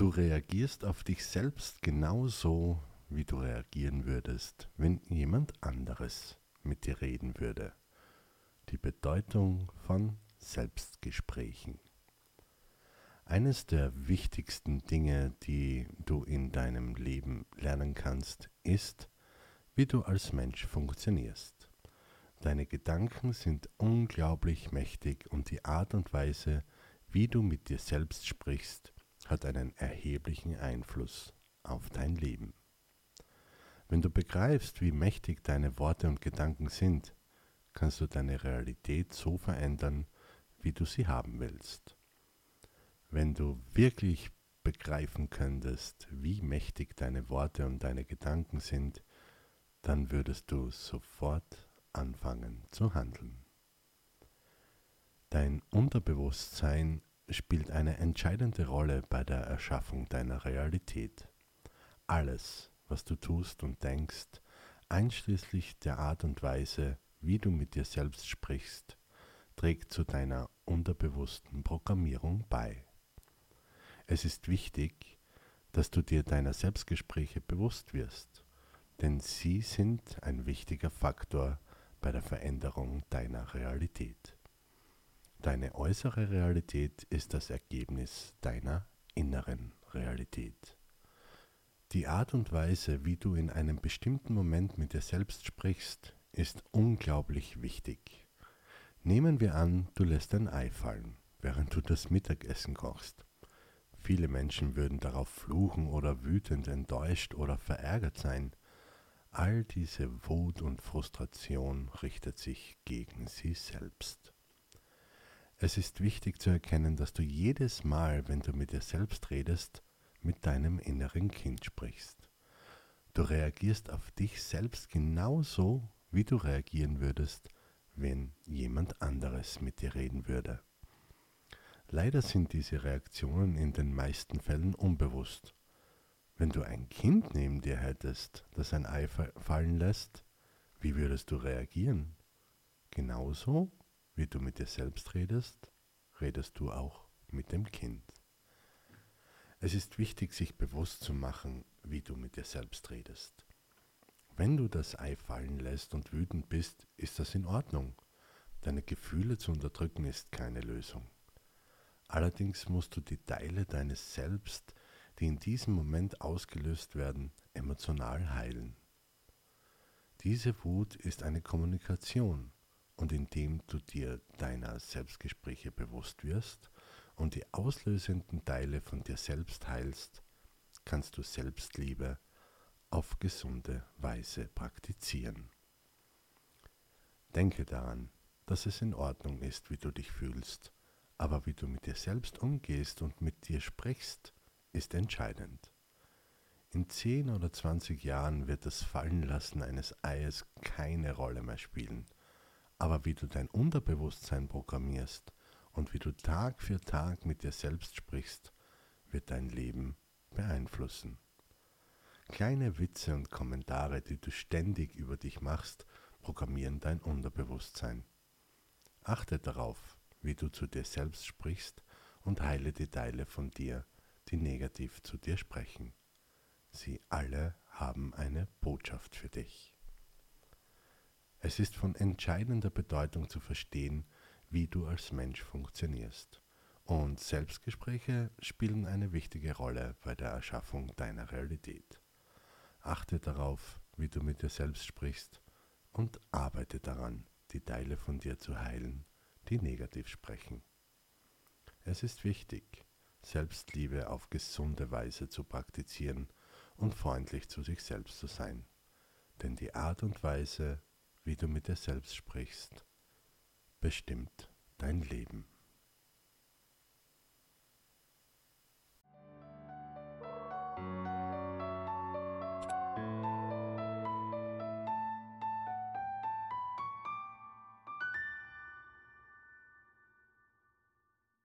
Du reagierst auf dich selbst genauso, wie du reagieren würdest, wenn jemand anderes mit dir reden würde. Die Bedeutung von Selbstgesprächen. Eines der wichtigsten Dinge, die du in deinem Leben lernen kannst, ist, wie du als Mensch funktionierst. Deine Gedanken sind unglaublich mächtig und die Art und Weise, wie du mit dir selbst sprichst, hat einen erheblichen Einfluss auf dein Leben. Wenn du begreifst, wie mächtig deine Worte und Gedanken sind, kannst du deine Realität so verändern, wie du sie haben willst. Wenn du wirklich begreifen könntest, wie mächtig deine Worte und deine Gedanken sind, dann würdest du sofort anfangen zu handeln. Dein Unterbewusstsein spielt eine entscheidende Rolle bei der Erschaffung deiner Realität. Alles, was du tust und denkst, einschließlich der Art und Weise, wie du mit dir selbst sprichst, trägt zu deiner unterbewussten Programmierung bei. Es ist wichtig, dass du dir deiner Selbstgespräche bewusst wirst, denn sie sind ein wichtiger Faktor bei der Veränderung deiner Realität. Deine äußere Realität ist das Ergebnis deiner inneren Realität. Die Art und Weise, wie du in einem bestimmten Moment mit dir selbst sprichst, ist unglaublich wichtig. Nehmen wir an, du lässt ein Ei fallen, während du das Mittagessen kochst. Viele Menschen würden darauf fluchen oder wütend, enttäuscht oder verärgert sein. All diese Wut und Frustration richtet sich gegen sie selbst. Es ist wichtig zu erkennen, dass du jedes Mal, wenn du mit dir selbst redest, mit deinem inneren Kind sprichst. Du reagierst auf dich selbst genauso, wie du reagieren würdest, wenn jemand anderes mit dir reden würde. Leider sind diese Reaktionen in den meisten Fällen unbewusst wenn du ein Kind neben dir hättest, das ein Ei fallen lässt, wie würdest du reagieren? Genauso wie du mit dir selbst redest, redest du auch mit dem Kind. Es ist wichtig, sich bewusst zu machen, wie du mit dir selbst redest. Wenn du das Ei fallen lässt und wütend bist, ist das in Ordnung. Deine Gefühle zu unterdrücken ist keine Lösung. Allerdings musst du die Teile deines Selbst die in diesem Moment ausgelöst werden, emotional heilen. Diese Wut ist eine Kommunikation und indem du dir deiner Selbstgespräche bewusst wirst und die auslösenden Teile von dir selbst heilst, kannst du Selbstliebe auf gesunde Weise praktizieren. Denke daran, dass es in Ordnung ist, wie du dich fühlst, aber wie du mit dir selbst umgehst und mit dir sprichst, ist entscheidend. In 10 oder 20 Jahren wird das Fallenlassen eines Eies keine Rolle mehr spielen. Aber wie du dein Unterbewusstsein programmierst und wie du Tag für Tag mit dir selbst sprichst, wird dein Leben beeinflussen. Kleine Witze und Kommentare, die du ständig über dich machst, programmieren dein Unterbewusstsein. Achte darauf, wie du zu dir selbst sprichst und heile die Teile von dir, die negativ zu dir sprechen. Sie alle haben eine Botschaft für dich. Es ist von entscheidender Bedeutung zu verstehen, wie du als Mensch funktionierst. Und Selbstgespräche spielen eine wichtige Rolle bei der Erschaffung deiner Realität. Achte darauf, wie du mit dir selbst sprichst und arbeite daran, die Teile von dir zu heilen, die negativ sprechen. Es ist wichtig, Selbstliebe auf gesunde Weise zu praktizieren und freundlich zu sich selbst zu sein. Denn die Art und Weise, wie du mit dir selbst sprichst, bestimmt dein Leben.